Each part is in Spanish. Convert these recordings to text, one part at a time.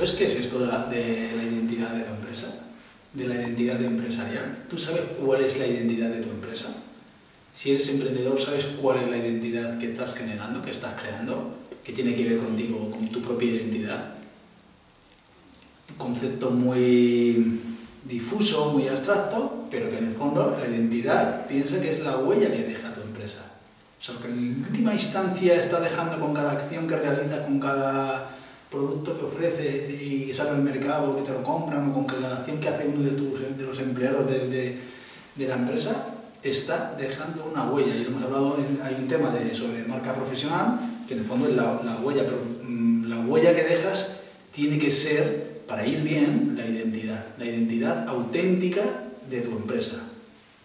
¿Sabes qué es esto de la, de la identidad de tu empresa? De la identidad empresarial. ¿Tú sabes cuál es la identidad de tu empresa? Si eres emprendedor, ¿sabes cuál es la identidad que estás generando, que estás creando? Que tiene que ver contigo, con tu propia identidad. Concepto muy difuso, muy abstracto, pero que en el fondo la identidad piensa que es la huella que deja tu empresa. O sea, lo que en última instancia está dejando con cada acción que realiza, con cada producto que ofrece y sale al mercado, que te lo compran, o con cada acción que hace uno de, los empleados de, la empresa, está dejando una huella. Y hemos hablado, hay un tema de, sobre marca profesional, que en el fondo es la, la huella, mmm, la huella que dejas tiene que ser, para ir bien, la identidad, la identidad auténtica de tu empresa,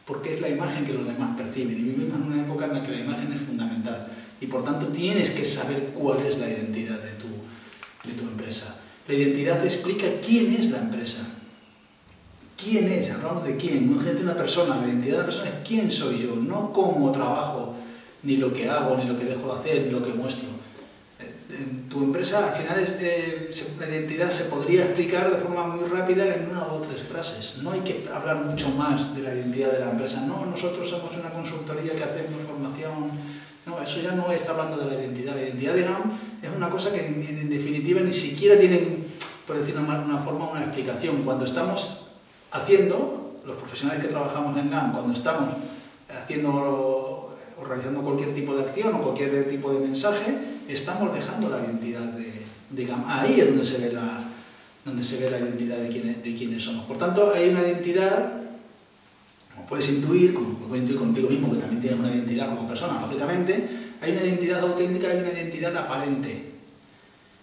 porque es la imagen que los demás perciben. Y vivimos en una época en la que la imagen es fundamental. Y por tanto tienes que saber cuál es la identidad de tu de tu empresa. La identidad explica quién es la empresa. ¿Quién es? Hablamos de quién, no es de una persona. La identidad de la persona es quién soy yo, no cómo trabajo, ni lo que hago, ni lo que dejo de hacer, ni lo que muestro. Tu empresa, al final, es, eh, la identidad se podría explicar de forma muy rápida en una o tres frases. No hay que hablar mucho más de la identidad de la empresa. No, nosotros somos una consultoría que hacemos formación. No, eso ya no está hablando de la identidad. La identidad de GAM es una cosa que en, en definitiva ni siquiera tiene, por decirlo de una forma, una explicación. Cuando estamos haciendo, los profesionales que trabajamos en GAM, cuando estamos haciendo o realizando cualquier tipo de acción o cualquier tipo de mensaje, estamos dejando la identidad de, de. Ahí es donde se ve la, donde se ve la identidad de quiénes, de quiénes somos. Por tanto, hay una identidad, como puedes intuir, como puedes intuir contigo mismo, que también tienes una identidad como persona, lógicamente, hay una identidad auténtica y una identidad aparente.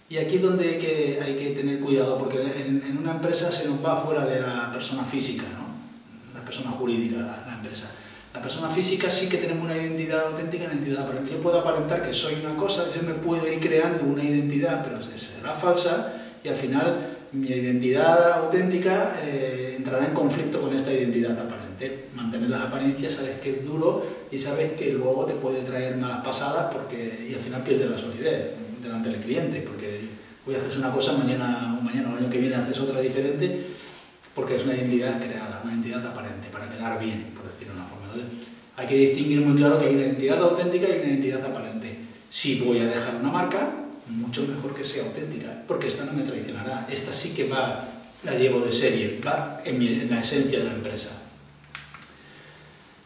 Y aquí es donde hay que, hay que tener cuidado, porque en, una empresa se nos va fuera de la persona física, ¿no? la persona jurídica, la, empresa. La persona física sí que tenemos una identidad auténtica una identidad aparente. Yo puedo aparentar que soy una cosa, yo me puedo ir creando una identidad, pero será falsa, y al final mi identidad auténtica eh, entrará en conflicto con esta identidad aparente. Mantener las apariencias sabes que es duro y sabes que luego te puede traer malas pasadas porque, y al final pierdes la solidez delante del cliente, porque hoy haces una cosa, mañana o mañana o el año que viene haces otra diferente, porque es una identidad creada, una identidad aparente, para quedar bien, por decirlo de una forma. Hay que distinguir muy claro que hay una identidad auténtica y una identidad aparente. Si voy a dejar una marca, mucho mejor que sea auténtica, porque esta no me traicionará. Esta sí que va, la llevo de serie, va en la esencia de la empresa.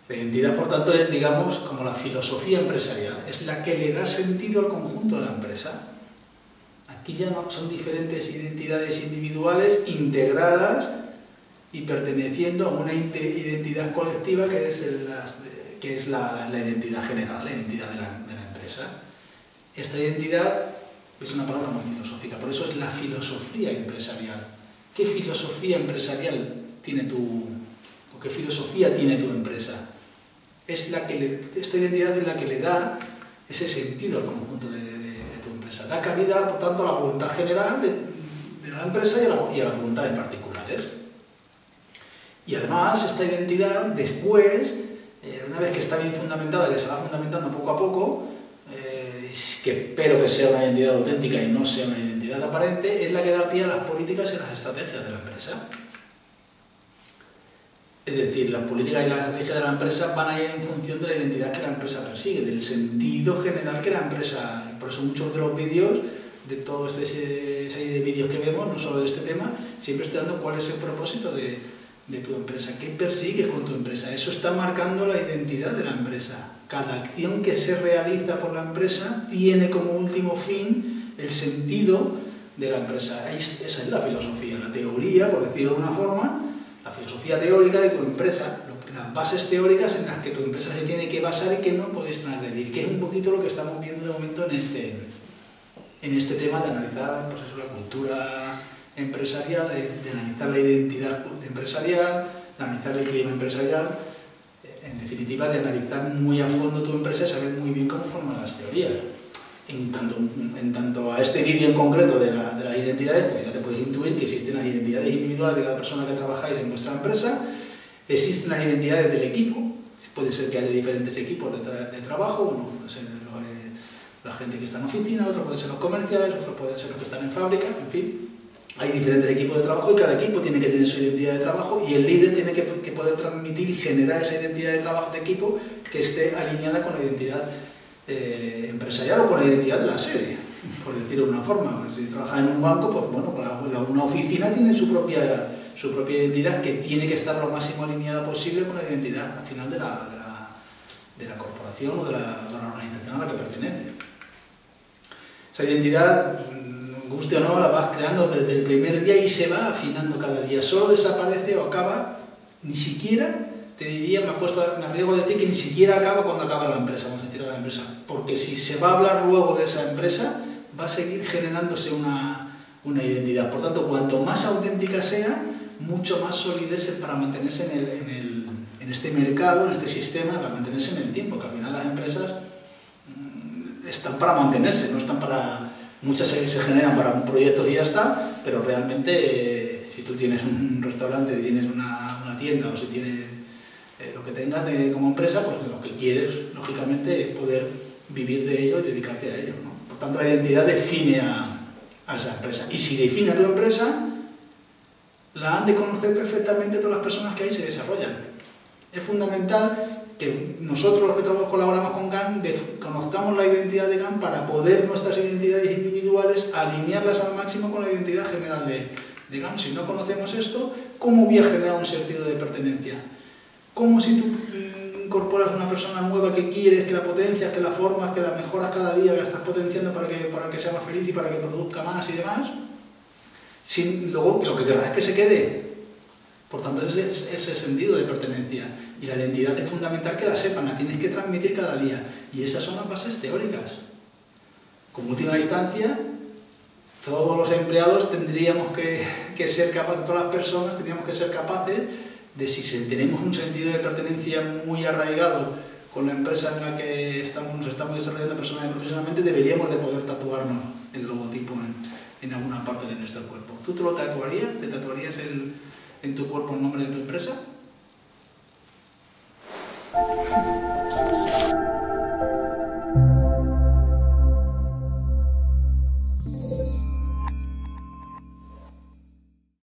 La identidad, por tanto, es, digamos, como la filosofía empresarial, es la que le da sentido al conjunto de la empresa. Aquí ya no son diferentes identidades individuales integradas y perteneciendo a una identidad colectiva que es, el, la, que es la, la, identidad general, la identidad de la, de la empresa. Esta identidad es una palabra muy filosófica, por eso es la filosofía empresarial. ¿Qué filosofía empresarial tiene tu, o qué filosofía tiene tu empresa? Es la que le, esta identidad es la que le da ese sentido al conjunto de, de, de tu empresa. Da cabida, por tanto, a la voluntad general de, de la empresa y a la, y a la voluntad de particulares. Y además, esta identidad, después, eh, una vez que está bien fundamentada, que se va fundamentando poco a poco, eh, que espero que sea una identidad auténtica y no sea una identidad aparente, es la que da pie a las políticas y las estrategias de la empresa. Es decir, las políticas y las estrategias de la empresa van a ir en función de la identidad que la empresa persigue, del sentido general que la empresa... Por eso muchos de los vídeos, de toda esta serie de vídeos que vemos, no solo de este tema, siempre estoy dando cuál es el propósito de, de tu empresa, qué persigues con tu empresa. Eso está marcando la identidad de la empresa. Cada acción que se realiza por la empresa tiene como último fin el sentido de la empresa. Esa es la filosofía, la teoría, por decirlo de una forma, la filosofía teórica de tu empresa, las bases teóricas en las que tu empresa se tiene que basar y que no puedes transgredir, que es un poquito lo que estamos viendo de momento en este, en este tema de analizar pues eso, la cultura empresarial, de, de, analizar la identidad empresarial, de analizar el clima empresarial, en definitiva de analizar muy a fondo tu empresa y saber muy bien cómo forman las teorías. En tanto, en tanto a este vídeo en concreto de, la, de las identidades, pues ya te puedes intuir que existen las identidades individuales de cada persona que trabajáis en vuestra empresa, existen las identidades del equipo, puede ser que haya diferentes equipos de, trabajo, uno puede ser la gente que está en oficina, otro puede ser los comerciales, otro puede ser los que están en fábrica, en fin. Hay diferentes equipos de trabajo y cada equipo tiene que tener su identidad de trabajo y el líder tiene que, poder transmitir y generar esa identidad de trabajo de equipo que esté alineada con la identidad eh, empresarial o con la identidad de la sede, por decirlo de una forma. Pues si trabaja en un banco, pues bueno, pues una oficina tiene su propia, su propia identidad que tiene que estar lo máximo alineada posible con la identidad al final de la, de la, corporación o de la, de la organización a la que pertenece. Esa identidad, guste o no, la vas creando desde el primer día y se va afinando cada día. Solo desaparece o acaba, ni siquiera, te diría, me, puesto, me arriesgo a decir que ni siquiera acaba cuando acaba la empresa, vamos a decir a la empresa. Porque si se va a hablar luego de esa empresa, va a seguir generándose una, una identidad. Por tanto, cuanto más auténtica sea, mucho más solidez para mantenerse en, el, en, el, en este mercado, en este sistema, para mantenerse en el tiempo, que al final las empresas están para mantenerse, no están para... Muchas se, generan para un proyecto y ya está, pero realmente eh, si tú tienes un restaurante, tienes una, una tienda o si tienes eh, lo que tengas como empresa, pues lo que quieres, lógicamente, es poder vivir de ello y dedicarte a ello. ¿no? Por tanto, la identidad define a, a esa empresa. Y si define a tu empresa, la han de conocer perfectamente todas las personas que ahí se desarrollan. Es fundamental que nosotros los que colaboramos con GAN conozcamos la identidad de GAN para poder nuestras identidades individuales alinearlas al máximo con la identidad general de, de GAN. Si no conocemos esto, ¿cómo voy a generar un sentido de pertenencia? ¿Cómo si tú incorporas una persona nueva que quieres, que la potencias, que la formas, que la mejoras cada día, que la estás potenciando para que, para que sea más feliz y para que produzca más y demás? Sin, luego lo que querrás es que se quede. Por tanto, ese es ese sentido de pertenencia. Y la identidad es fundamental que la sepan, la tienes que transmitir cada día. Y esas son las bases teóricas. Como última instancia, todos los empleados tendríamos que, ser capaces, todas las personas tendríamos que ser capaces de si tenemos un sentido de pertenencia muy arraigado con la empresa en la que estamos, nos estamos desarrollando personalmente y profesionalmente, deberíamos de poder tatuarnos el logotipo en, en, alguna parte de nuestro cuerpo. ¿Tú te lo tatuarías? ¿Te tatuarías en tu cuerpo el nombre de tu empresa?